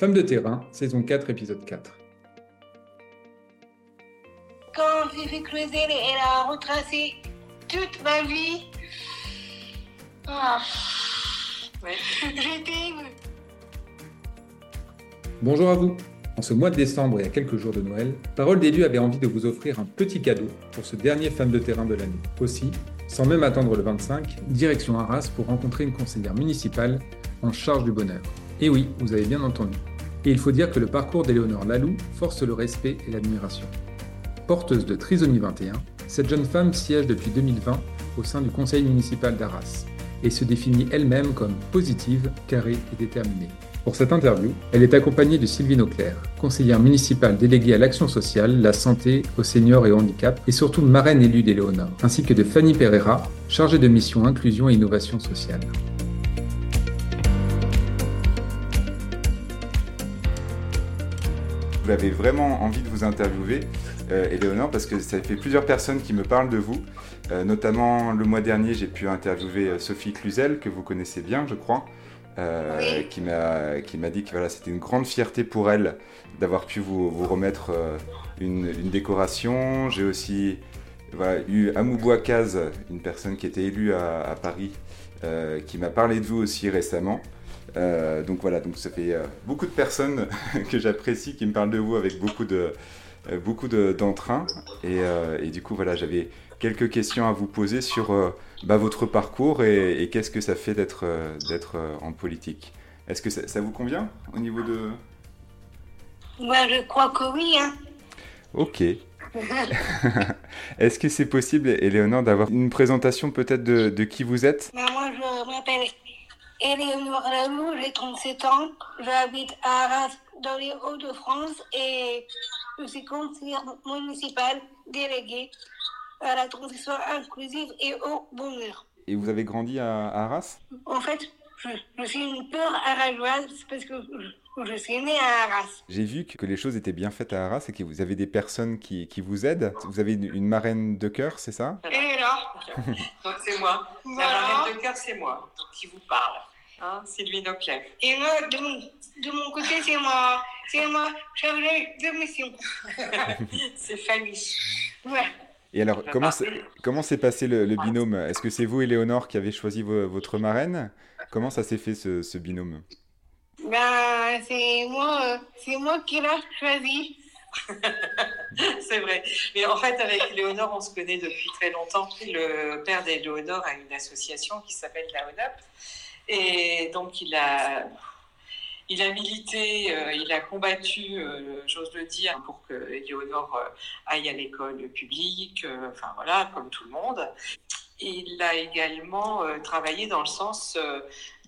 Femme de terrain, saison 4, épisode 4. Quand Fifi Cluzel elle a retracé toute ma vie, ah, j'étais. Bonjour à vous. En ce mois de décembre et à quelques jours de Noël, Parole d'élu avait envie de vous offrir un petit cadeau pour ce dernier Femme de terrain de l'année. Aussi, sans même attendre le 25, direction Arras pour rencontrer une conseillère municipale en charge du bonheur. Et oui, vous avez bien entendu. Et il faut dire que le parcours d'Éléonore Lalou force le respect et l'admiration. Porteuse de trisomie 21, cette jeune femme siège depuis 2020 au sein du conseil municipal d'Arras et se définit elle-même comme positive, carrée et déterminée. Pour cette interview, elle est accompagnée de Sylvine Auclair, conseillère municipale déléguée à l'action sociale, la santé, aux seniors et au handicap, et surtout marraine élue d'Éléonore, ainsi que de Fanny Pereira, chargée de mission inclusion et innovation sociale. J'avais vraiment envie de vous interviewer, euh, Éléonore, parce que ça fait plusieurs personnes qui me parlent de vous. Euh, notamment le mois dernier, j'ai pu interviewer euh, Sophie Cluzel, que vous connaissez bien, je crois, euh, Oui. qui m'a dit que voilà, c'était une grande fierté pour elle d'avoir pu vous, vous remettre euh, une, une décoration. J'ai aussi voilà, eu Amou Bouakaz, une personne qui était élue à, à Paris, euh, qui m'a parlé de vous aussi récemment. Euh, donc voilà, donc ça fait euh, beaucoup de personnes que j'apprécie qui me parlent de vous avec beaucoup de euh, beaucoup de- d'entrain et, et du coup voilà j'avais quelques questions à vous poser sur bah, votre parcours et, et qu'est-ce que ça fait d'être d'être en politique. Est-ce que ça, ça vous convient au niveau de? Moi, je crois que oui. Hein. Ok. Est-ce que c'est possible, Éléonore, d'avoir une présentation peut-être de, de qui vous êtes? Ben, moi, je m'appelle Éléonore Lalou, j'ai 37 ans. J'habite à Arras, dans les Hauts-de-France, et je suis conseillère municipale déléguée à la transition inclusive et au bonheur. Et vous avez grandi à, à Arras? En fait, je, je suis une peur arageoise parce que je, je suis née à Arras. J'ai vu que les choses étaient bien faites à Arras et que vous avez des personnes qui, qui vous aident. Vous avez une, une marraine de cœur, c'est ça? Et là, Donc c'est moi. Voilà. La marraine de cœur, c'est moi. Donc qui vous parle. Hein, Sylvie Auclair. et moi, de mon, de mon côté, c'est moi, c'est moi chargée de mission. C'est Fanny. Ouais. Et alors, comment c'est- comment s'est passé le, le binôme? Est-ce que c'est vous, Éléonore, qui avez choisi vo- votre marraine? Comment ça s'est fait, ce, ce binôme? Ben, c'est moi, euh, c'est moi qui l'ai choisi. C'est vrai. Mais en fait, avec Léonore, on se connaît depuis très longtemps. Le père d'Éléonore a une association qui s'appelle la ONAP. Et donc, il a, il a milité, euh, il a combattu, euh, j'ose le dire, pour que Éléonore euh, aille à l'école publique, enfin voilà, comme tout le monde. Il a également travaillé dans le sens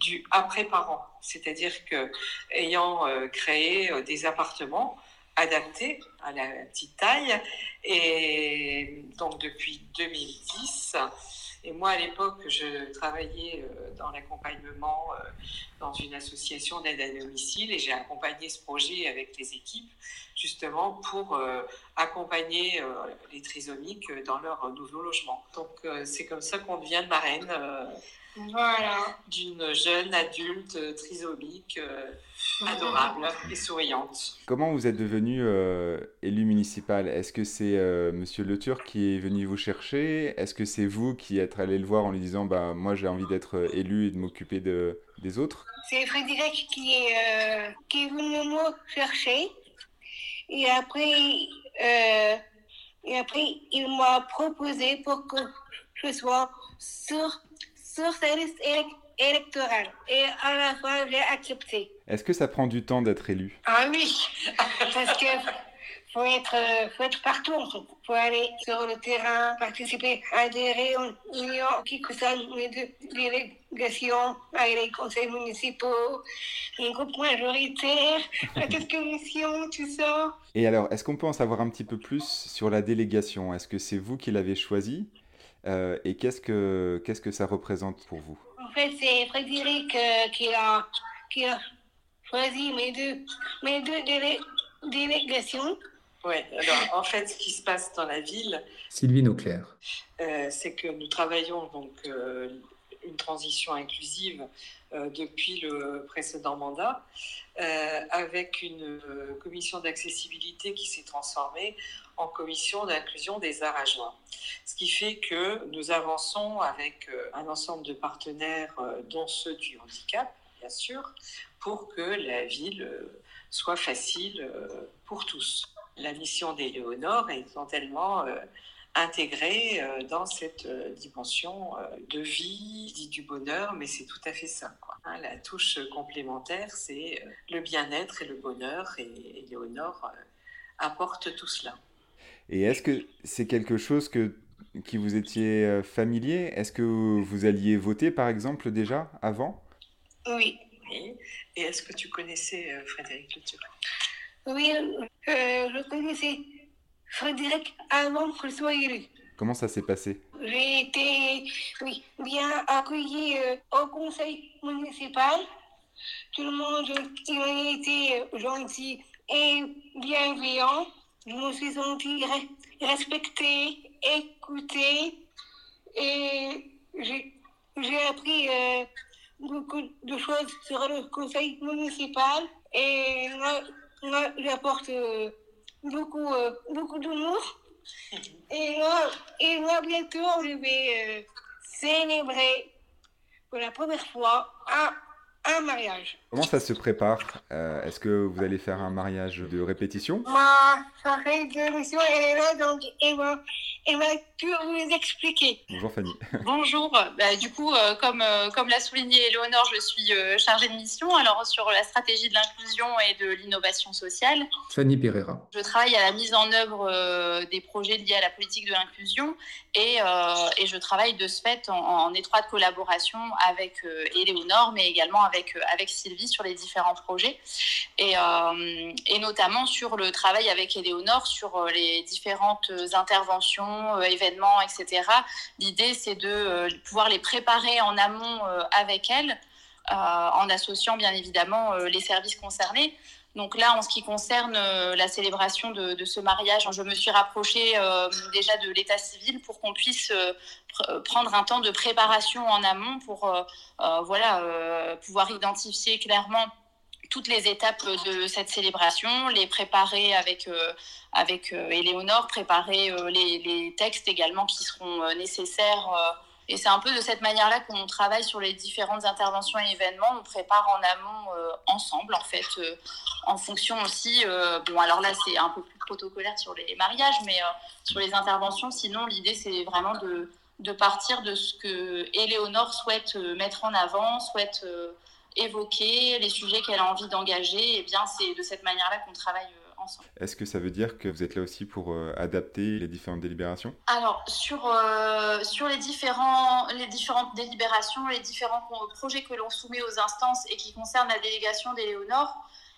du après-parent, c'est-à-dire que ayant créé des appartements adaptés à la petite taille, et donc depuis 2010. Et moi, à l'époque, je travaillais euh, dans l'accompagnement euh, dans une association d'aide à domicile et j'ai accompagné ce projet avec les équipes justement pour euh, accompagner euh, les trisomiques dans leur nouveau logement. Donc euh, c'est comme ça qu'on devient marraine euh, Voilà. d'une jeune adulte euh, trisomique euh, adorable et souriante. Comment vous êtes devenu euh, élu municipal Est-ce que c'est euh, Monsieur Le Turc qui est venu vous chercher? Est-ce que c'est vous qui êtes allé le voir en lui disant bah, Moi j'ai envie d'être euh, élu et de m'occuper de, des autres? C'est Frédéric qui est, euh, qui est venu me chercher. Et après, euh, et après il m'a proposé pour que je sois sur, sur sa liste élec- électorale. Et à la fin, j'ai accepté. Est-ce que ça prend du temps d'être élu? Ah oui, parce que faut être, euh, faut être partout. en fait. faut aller sur le terrain, participer à des réunions qui concernent les dé- délégations, avec les conseils municipaux, les groupes majoritaires, la commission, tout ça. Et alors, est-ce qu'on peut en savoir un petit peu plus sur la délégation? Est-ce que c'est vous qui l'avez choisie? Euh, Et qu'est-ce que, qu'est-ce que ça représente pour vous? En fait, c'est Frédéric euh, qui, a, qui a choisi mes deux, mes deux délé- délégations. Oui, alors en fait, ce qui se passe dans la ville, Sylvine Auclair. euh, c'est que nous travaillons donc euh, une transition inclusive depuis le précédent mandat, avec une commission d'accessibilité qui s'est transformée en commission d'inclusion des arts à joie. Ce qui fait que nous avançons avec un ensemble de partenaires, dont ceux du handicap, bien sûr, pour que la ville soit facile pour tous. La mission d'Éléonore est tellement intégrée euh, dans cette euh, dimension euh, de vie, dit du bonheur, mais c'est tout à fait ça. Hein, la touche complémentaire, c'est le bien-être et le bonheur, et Léonore apporte tout cela. Et est-ce que c'est quelque chose que, qui vous étiez familier? Est-ce que vous alliez voter, par exemple, déjà, avant? Oui. Et est-ce que tu connaissais Frédéric Le Oui, je connaissais Frédéric avant que je sois élu. Comment ça s'est passé? J'ai été oui, bien accueilli euh, au conseil municipal. Tout le monde a été gentil et bienveillant. Je me suis sentie respectée, écoutée et j'ai appris euh, beaucoup de choses sur le conseil municipal et moi, j'apporte euh, beaucoup, euh, beaucoup d'humour. Et moi, et moi, bientôt, je vais euh, célébrer pour la première fois un un mariage. Comment ça se prépare euh, Est-ce que vous allez faire un mariage de répétition? Ma soirée de mission, elle est là, donc elle va, elle va tout vous expliquer? Bonjour Fanny. Bonjour. Bah, du coup, euh, comme, euh, comme l'a souligné Eleonore, je suis chargée de mission alors sur la stratégie de l'inclusion et de l'innovation sociale. Fanny Pereira. Je travaille à la mise en œuvre des projets liés à la politique de l'inclusion et, et, je travaille de ce fait en, en étroite collaboration avec Eleonore, mais également avec avec, euh, avec Sylvie sur les différents projets et, euh, et notamment sur le travail avec Éléonore sur euh, les différentes interventions, événements, etc. L'idée, c'est de pouvoir les préparer en amont avec elle, en associant bien évidemment les services concernés. Donc là, en ce qui concerne la célébration de, ce mariage, je me suis rapprochée déjà de l'état civil pour qu'on puisse prendre un temps de préparation en amont pour euh, euh, voilà, euh, pouvoir identifier clairement toutes les étapes de cette célébration, les préparer avec, avec Éléonore, préparer les, textes également qui seront nécessaires. Et c'est un peu de cette manière-là qu'on travaille sur les différentes interventions et événements. On prépare en amont ensemble, en fait, en fonction aussi. bon, alors là, c'est un peu plus protocolaire sur les mariages, mais sur les interventions, sinon, l'idée, c'est vraiment de de partir de ce que Éléonore souhaite euh, mettre en avant, souhaite euh, évoquer, les sujets qu'elle a envie d'engager. Et eh bien, c'est de cette manière-là qu'on travaille euh, ensemble. Est-ce que ça veut dire que vous êtes là aussi pour adapter les différentes délibérations? Alors, sur, sur les, différents, les différentes délibérations, les différents projets que l'on soumet aux instances et qui concernent la délégation d'Éléonore,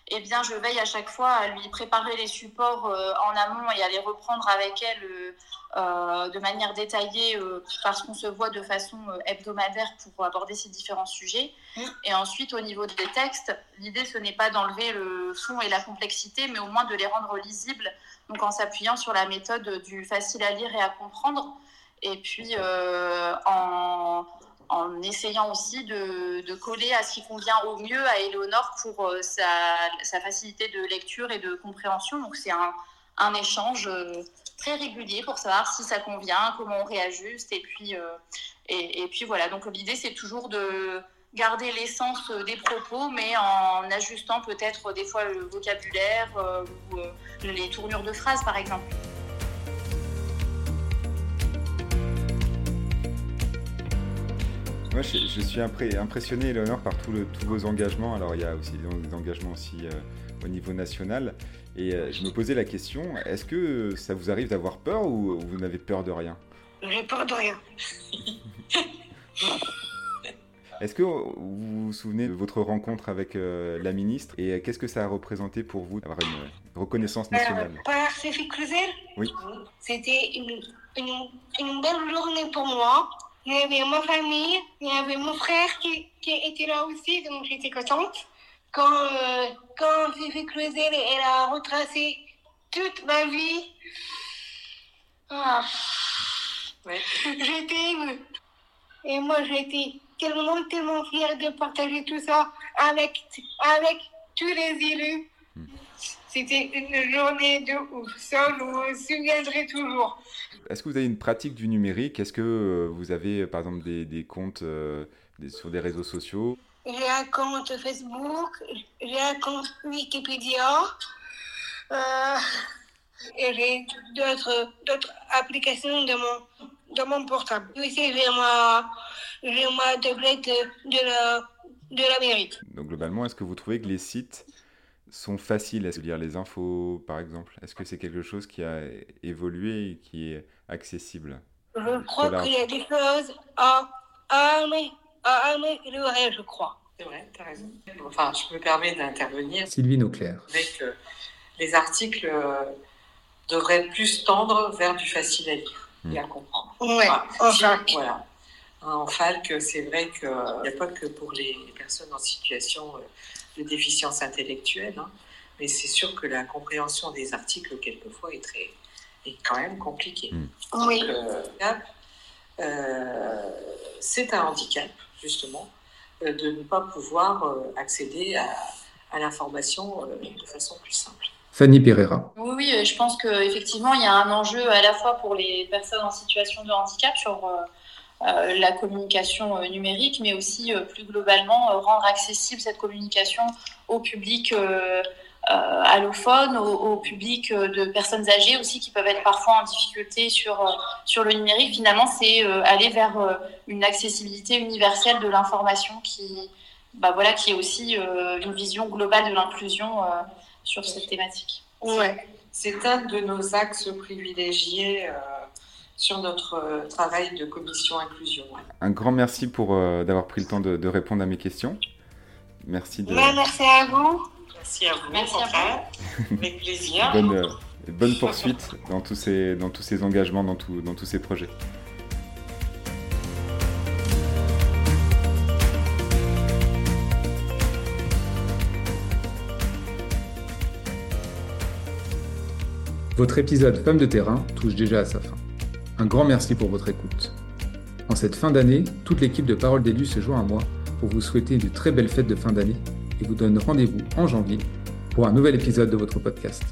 eh bien, je veille à chaque fois à lui préparer les supports euh, en amont et à les reprendre avec elle euh, euh, de manière détaillée parce qu'on se voit de façon hebdomadaire pour aborder ces différents sujets. Mmh. Et ensuite, au niveau des textes, l'idée, ce n'est pas d'enlever le fond et la complexité, mais au moins de les rendre lisibles, donc en s'appuyant sur la méthode du facile à lire et à comprendre. Et puis, en en essayant aussi de, coller à ce qui convient au mieux à Eleonore pour euh, sa, facilité de lecture et de compréhension. Donc c'est un, échange euh, très régulier pour savoir si ça convient, comment on réajuste. Et puis, euh, et, puis voilà, donc l'idée c'est toujours de garder l'essence des propos, mais en ajustant peut-être des fois le vocabulaire ou les tournures de phrases par exemple. Moi, je, suis impressionné, Eleonore, par tous vos engagements. Alors, il y a aussi des engagements aussi euh, au niveau national. Et euh, je me posais la question, est-ce que ça vous arrive d'avoir peur ou vous n'avez peur de rien? J'ai peur de rien. Est-ce que vous vous souvenez de votre rencontre avec euh, la ministre et qu'est-ce que ça a représenté pour vous d'avoir une reconnaissance nationale? Par Sophie Oui. C'était une, une, belle journée pour moi il y avait ma famille, il y avait mon frère qui, qui était là aussi, donc j'étais contente. Quand, euh, quand j'ai fait Claudel, elle a retracé toute ma vie. Ah. Ouais. J'étais émue. Et moi, j'étais tellement, tellement fière de partager tout ça avec, avec tous les élus. C'était une journée de ouf, ça je me souviendrai toujours. Est-ce que vous avez une pratique du numérique? Est-ce que euh, vous avez par exemple des, des comptes euh, des, sur des réseaux sociaux? J'ai un compte Facebook, j'ai un compte Wikipédia, euh, et j'ai d'autres, d'autres applications de mon, de mon portable. Aussi, j'ai ma, j'ai ma tablette de la, de l'Amérique. Donc globalement, est-ce que vous trouvez que les sites sont faciles? À lire les infos, par exemple? Est-ce que c'est quelque chose qui a évolué et qui est accessible Je crois qu'il y a des choses à, à, amé- à améliorer, je crois. C'est vrai, tu as raison. Enfin, je me permets d'intervenir Sylvie Auclair. avec euh, les articles euh, devraient plus tendre vers du facile à lire et à comprendre. Ouais, Enfin, enfin. voilà. En FALC, c'est vrai qu'il n'y a pas que pour les personnes en situation euh, de déficience intellectuelle, hein, mais c'est sûr que la compréhension des articles, quelquefois, est, très, est quand même compliquée. Oui. Donc, euh, handicap, euh, c'est un handicap, justement, euh, de ne pas pouvoir accéder à, à l'information de façon plus simple. Fanny Pereira. Oui, oui, je pense qu'effectivement, il y a un enjeu à la fois pour les personnes en situation de handicap sur euh, la communication euh, numérique, mais aussi euh, plus globalement euh, rendre accessible cette communication au public euh, euh, allophone, au, au public euh, de personnes âgées aussi qui peuvent être parfois en difficulté sur, euh, sur le numérique. Finalement, c'est euh, aller vers euh, une accessibilité universelle de l'information qui, bah, voilà, qui est aussi euh, une vision globale de l'inclusion euh, sur cette thématique. Ouais. C'est un de nos axes privilégiés euh, sur notre travail de commission inclusion. Un grand merci pour euh, d'avoir pris le temps de, de répondre à mes questions. Merci de merci à vous. Merci à vous, Merci à au contraire. Avec plaisir. bonne, euh, bonne poursuite dans tous ces, dans tous ces engagements, dans, tout- dans tous ces projets. Votre épisode Femmes de terrain touche déjà à sa fin. Un grand merci pour votre écoute. En cette fin d'année, toute l'équipe de Parole d'élus se joint à moi pour vous souhaiter de très belles fêtes de fin d'année et vous donne rendez-vous en janvier pour un nouvel épisode de votre podcast.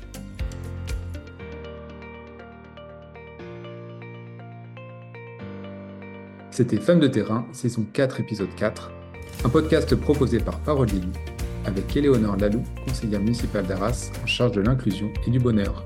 C'était Femmes de terrain, saison 4, épisode 4, un podcast proposé par Parole avec Éléonore Lalou, conseillère municipale d'Arras en charge de l'inclusion et du bonheur.